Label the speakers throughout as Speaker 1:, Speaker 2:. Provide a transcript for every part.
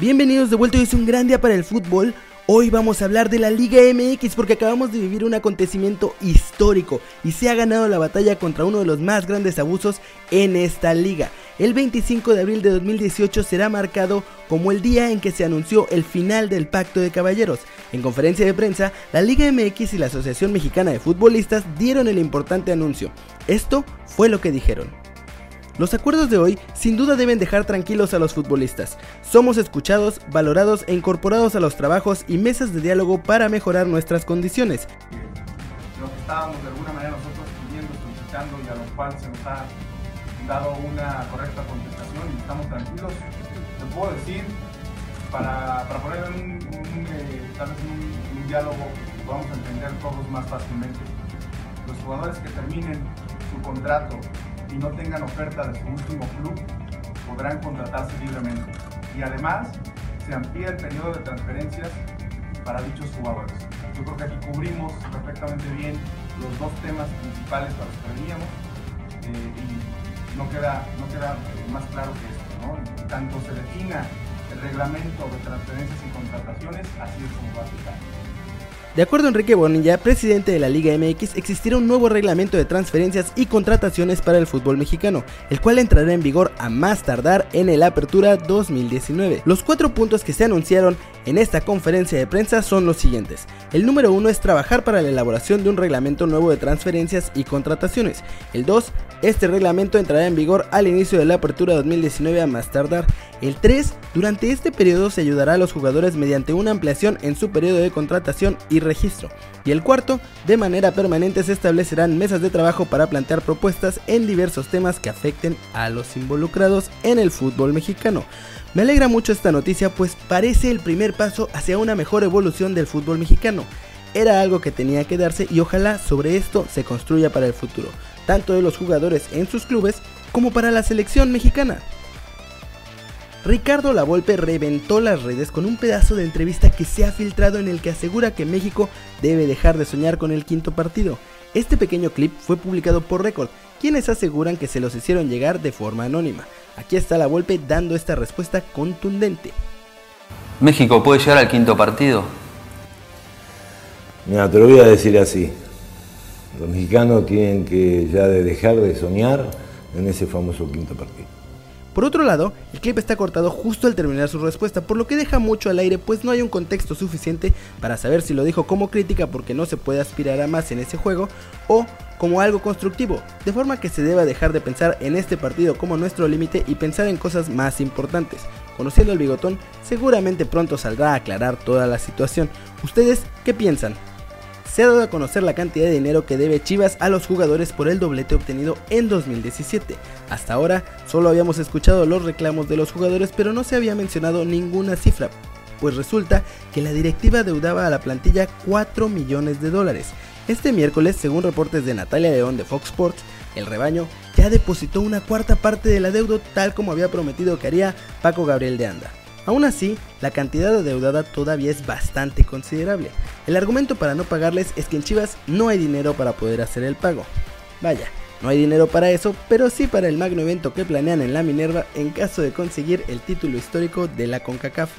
Speaker 1: Bienvenidos de vuelta, hoy es un gran día para el fútbol. Hoy vamos a hablar de la Liga MX porque acabamos de vivir un acontecimiento histórico y se ha ganado la batalla contra uno de los más grandes abusos en esta liga. El 25 de abril de 2018 será marcado como el día en que se anunció el final del Pacto de Caballeros. En conferencia de prensa, la Liga MX y la Asociación Mexicana de Futbolistas dieron el importante anuncio. Esto fue lo que dijeron. Los acuerdos de hoy sin duda deben dejar tranquilos a los futbolistas. Somos escuchados, valorados e incorporados a los trabajos y mesas de diálogo para mejorar nuestras condiciones.
Speaker 2: Lo que estábamos de alguna manera nosotros pidiendo, solicitando y a lo cual se nos ha dado una correcta contestación y estamos tranquilos. Te puedo decir, para, para poner un, un, eh, tal vez un, un diálogo que podamos entender todos más fácilmente. Los jugadores que terminen su contrato y no tengan oferta de su último club, podrán contratarse libremente. Y además, se amplía el periodo de transferencias para dichos jugadores. Yo creo que aquí cubrimos perfectamente bien los dos temas principales para los que veníamos eh, y no queda, no queda más claro que esto. ¿no? Tanto se defina el reglamento de transferencias y contrataciones, así es como va a aplicar.
Speaker 1: De acuerdo a Enrique Bonilla, presidente de la Liga MX, existirá un nuevo reglamento de transferencias y contrataciones para el fútbol mexicano, el cual entrará en vigor a más tardar en el Apertura 2019. Los cuatro puntos que se anunciaron en esta conferencia de prensa son los siguientes. El número uno es trabajar para la elaboración de un reglamento nuevo de transferencias y contrataciones. El 2, este reglamento entrará en vigor al inicio de la Apertura 2019 a más tardar. El 3, durante este periodo se ayudará a los jugadores mediante una ampliación en su periodo de contratación y registro. Y el cuarto, de manera permanente se establecerán mesas de trabajo para plantear propuestas en diversos temas que afecten a los involucrados en el fútbol mexicano. Me alegra mucho esta noticia pues parece el primer paso hacia una mejor evolución del fútbol mexicano. Era algo que tenía que darse y ojalá sobre esto se construya para el futuro, tanto de los jugadores en sus clubes como para la selección mexicana. Ricardo Lavolpe reventó las redes con un pedazo de entrevista que se ha filtrado en el que asegura que México debe dejar de soñar con el quinto partido. Este pequeño clip fue publicado por Record, quienes aseguran que se los hicieron llegar de forma anónima. Aquí está la Volpe dando esta respuesta contundente.
Speaker 3: ¿México puede llegar al quinto partido?
Speaker 4: Mira, te lo voy a decir así. Los mexicanos tienen que ya dejar de soñar en ese famoso quinto partido.
Speaker 1: Por otro lado, el clip está cortado justo al terminar su respuesta, por lo que deja mucho al aire pues no hay un contexto suficiente para saber si lo dijo como crítica porque no se puede aspirar a más en ese juego o como algo constructivo, de forma que se deba dejar de pensar en este partido como nuestro límite y pensar en cosas más importantes. Conociendo al bigotón, seguramente pronto saldrá a aclarar toda la situación. ¿Ustedes qué piensan? Se ha dado a conocer la cantidad de dinero que debe Chivas a los jugadores por el doblete obtenido en 2017. Hasta ahora solo habíamos escuchado los reclamos de los jugadores pero no se había mencionado ninguna cifra, pues resulta que la directiva deudaba a la plantilla 4 millones de dólares. Este miércoles, según reportes de Natalia León de Fox Sports, el rebaño ya depositó una cuarta parte del adeudo tal como había prometido que haría Paco Gabriel de Anda. Aún así, la cantidad adeudada todavía es bastante considerable. El argumento para no pagarles es que en Chivas no hay dinero para poder hacer el pago. Vaya, no hay dinero para eso, pero sí para el magno evento que planean en la Minerva en caso de conseguir el título histórico de la CONCACAF.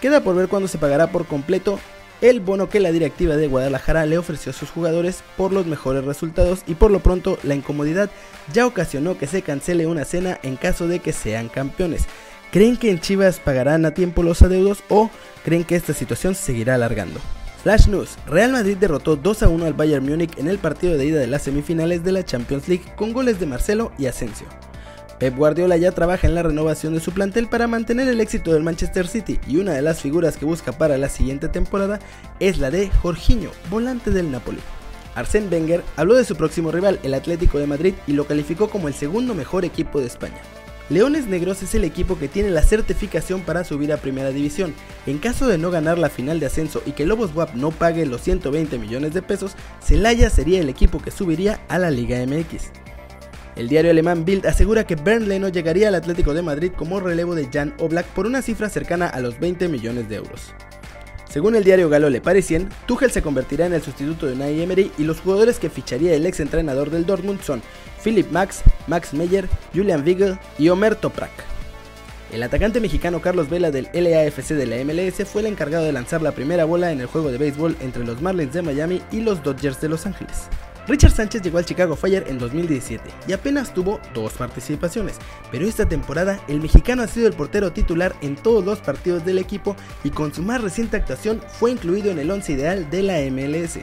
Speaker 1: Queda por ver cuándo se pagará por completo el bono que la directiva de Guadalajara le ofreció a sus jugadores por los mejores resultados y por lo pronto la incomodidad ya ocasionó que se cancele una cena en caso de que sean campeones. ¿Creen que en Chivas pagarán a tiempo los adeudos o creen que esta situación seguirá alargando? Flash News, Real Madrid derrotó 2 a 1 al Bayern Múnich en el partido de ida de las semifinales de la Champions League con goles de Marcelo y Asensio. Pep Guardiola ya trabaja en la renovación de su plantel para mantener el éxito del Manchester City y una de las figuras que busca para la siguiente temporada es la de Jorginho, volante del Napoli. Arsène Wenger habló de su próximo rival, el Atlético de Madrid, y lo calificó como el segundo mejor equipo de España. Leones Negros es el equipo que tiene la certificación para subir a Primera División. En caso de no ganar la final de ascenso y que Lobos WAP no pague los 120 millones de pesos, Celaya sería el equipo que subiría a la Liga MX. El diario alemán Bild asegura que Bernd Leno llegaría al Atlético de Madrid como relevo de Jan Oblak por una cifra cercana a los 20 millones de euros. Según el diario galo Le Parisien, Tuchel se convertirá en el sustituto de Unai Emery y los jugadores que ficharía el ex entrenador del Dortmund son Philip Max, Max Meyer, Julian Wiegel y Omer Toprak. El atacante mexicano Carlos Vela del LAFC de la MLS fue el encargado de lanzar la primera bola en el juego de béisbol entre los Marlins de Miami y los Dodgers de Los Ángeles. Richard Sánchez llegó al Chicago Fire en 2017 y apenas tuvo dos participaciones, pero esta temporada el mexicano ha sido el portero titular en todos los partidos del equipo y con su más reciente actuación fue incluido en el once ideal de la MLS.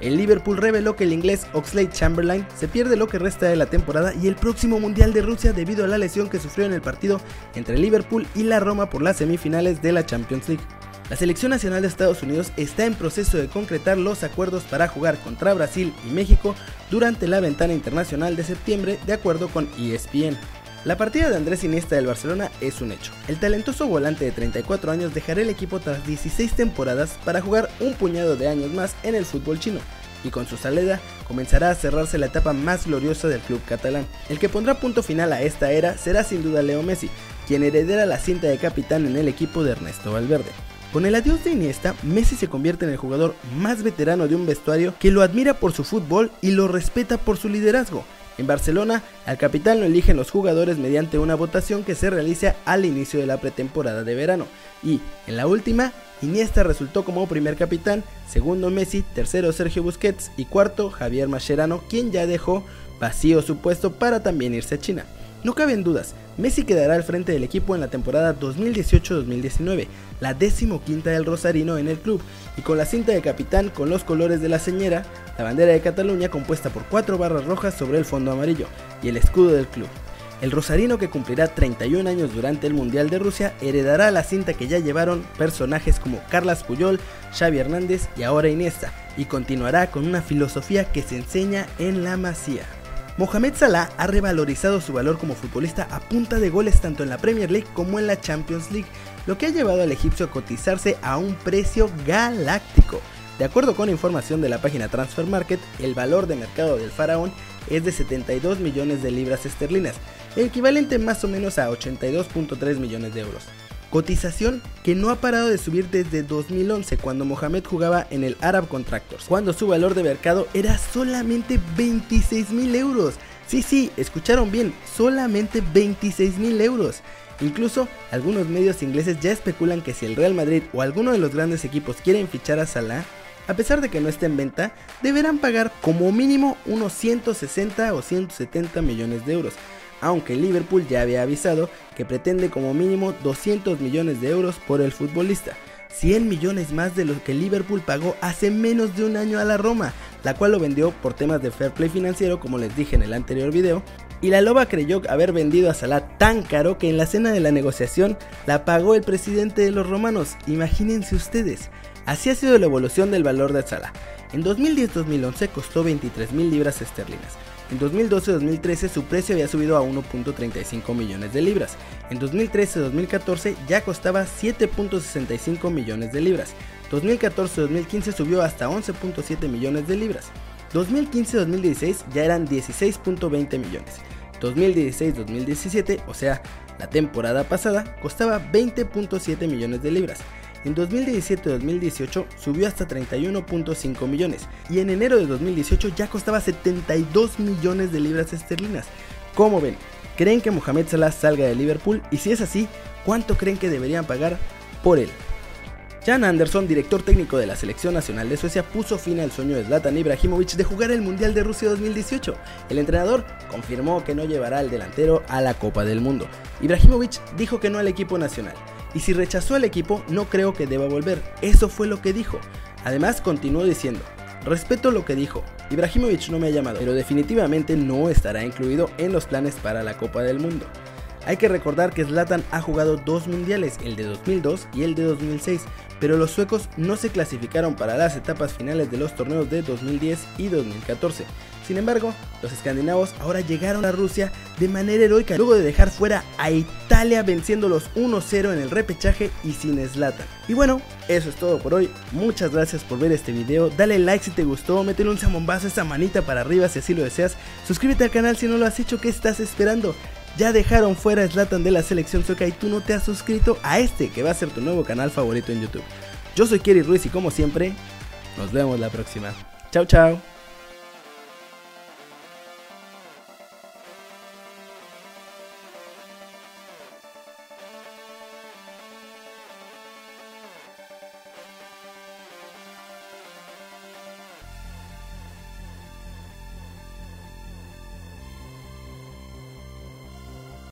Speaker 1: El Liverpool reveló que el inglés Oxlade Chamberlain se pierde lo que resta de la temporada y el próximo Mundial de Rusia debido a la lesión que sufrió en el partido entre Liverpool y la Roma por las semifinales de la Champions League. La selección nacional de Estados Unidos está en proceso de concretar los acuerdos para jugar contra Brasil y México durante la ventana internacional de septiembre de acuerdo con ESPN. La partida de Andrés Iniesta del Barcelona es un hecho. El talentoso volante de 34 años dejará el equipo tras 16 temporadas para jugar un puñado de años más en el fútbol chino y con su salida comenzará a cerrarse la etapa más gloriosa del club catalán. El que pondrá punto final a esta era será sin duda Leo Messi, quien heredará la cinta de capitán en el equipo de Ernesto Valverde. Con el adiós de Iniesta, Messi se convierte en el jugador más veterano de un vestuario que lo admira por su fútbol y lo respeta por su liderazgo. En Barcelona, al capitán lo eligen los jugadores mediante una votación que se realiza al inicio de la pretemporada de verano. Y, en la última, Iniesta resultó como primer capitán, segundo Messi, tercero Sergio Busquets y cuarto Javier Mascherano, quien ya dejó vacío su puesto para también irse a China. No caben dudas, Messi quedará al frente del equipo en la temporada 2018-2019, la decimoquinta del Rosarino en el club, y con la cinta de capitán con los colores de la señera, la bandera de Cataluña compuesta por cuatro barras rojas sobre el fondo amarillo, y el escudo del club. El rosarino que cumplirá 31 años durante el Mundial de Rusia heredará la cinta que ya llevaron personajes como Carlas Puyol, Xavi Hernández y ahora Iniesta, y continuará con una filosofía que se enseña en la Masía. Mohamed Salah ha revalorizado su valor como futbolista a punta de goles tanto en la Premier League como en la Champions League, lo que ha llevado al egipcio a cotizarse a un precio galáctico. De acuerdo con información de la página Transfer Market, el valor de mercado del faraón es de 72 millones de libras esterlinas, equivalente más o menos a 82.3 millones de euros cotización que no ha parado de subir desde 2011 cuando Mohamed jugaba en el Arab Contractors, cuando su valor de mercado era solamente 26 mil euros. Sí, sí, escucharon bien, solamente 26 mil euros. Incluso algunos medios ingleses ya especulan que si el Real Madrid o alguno de los grandes equipos quieren fichar a Salah, a pesar de que no esté en venta, deberán pagar como mínimo unos 160 o 170 millones de euros, aunque Liverpool ya había avisado que pretende como mínimo 200 millones de euros por el futbolista, 100 millones más de lo que Liverpool pagó hace menos de un año a la Roma, la cual lo vendió por temas de fair play financiero como les dije en el anterior video, y la Loba creyó haber vendido a Salah tan caro que en la cena de la negociación la pagó el presidente de los romanos, imagínense ustedes. Así ha sido la evolución del valor de Salah. En 2010-2011 costó 23 mil libras esterlinas, en 2012-2013 su precio había subido a 1.35 millones de libras. En 2013-2014 ya costaba 7.65 millones de libras. 2014-2015 subió hasta 11.7 millones de libras. 2015-2016 ya eran 16.20 millones. 2016-2017, o sea, la temporada pasada, costaba 20.7 millones de libras. En 2017-2018 subió hasta 31.5 millones y en enero de 2018 ya costaba 72 millones de libras esterlinas. ¿Cómo ven? ¿Creen que Mohamed Salah salga de Liverpool? Y si es así, ¿cuánto creen que deberían pagar por él? Jan Anderson, director técnico de la Selección Nacional de Suecia, puso fin al sueño de Zlatan Ibrahimovic de jugar el Mundial de Rusia 2018. El entrenador confirmó que no llevará al delantero a la Copa del Mundo. Ibrahimovic dijo que no al equipo nacional y si rechazó al equipo no creo que deba volver. Eso fue lo que dijo. Además continuó diciendo, respeto lo que dijo, Ibrahimovic no me ha llamado, pero definitivamente no estará incluido en los planes para la Copa del Mundo. Hay que recordar que Zlatan ha jugado dos mundiales, el de 2002 y el de 2006, pero los suecos no se clasificaron para las etapas finales de los torneos de 2010 y 2014. Sin embargo, los escandinavos ahora llegaron a Rusia de manera heroica luego de dejar fuera a Italia venciéndolos 1-0 en el repechaje y sin Zlatan. Y bueno, eso es todo por hoy. Muchas gracias por ver este video. Dale like si te gustó, métele un zambombazo, esa manita para arriba si así lo deseas. Suscríbete al canal si no lo has hecho, ¿qué estás esperando? Ya dejaron fuera a Zlatan de la selección sueca y tú no te has suscrito a este que va a ser tu nuevo canal favorito en YouTube. Yo soy Kerry Ruiz y como siempre, nos vemos la próxima. Chao, chao.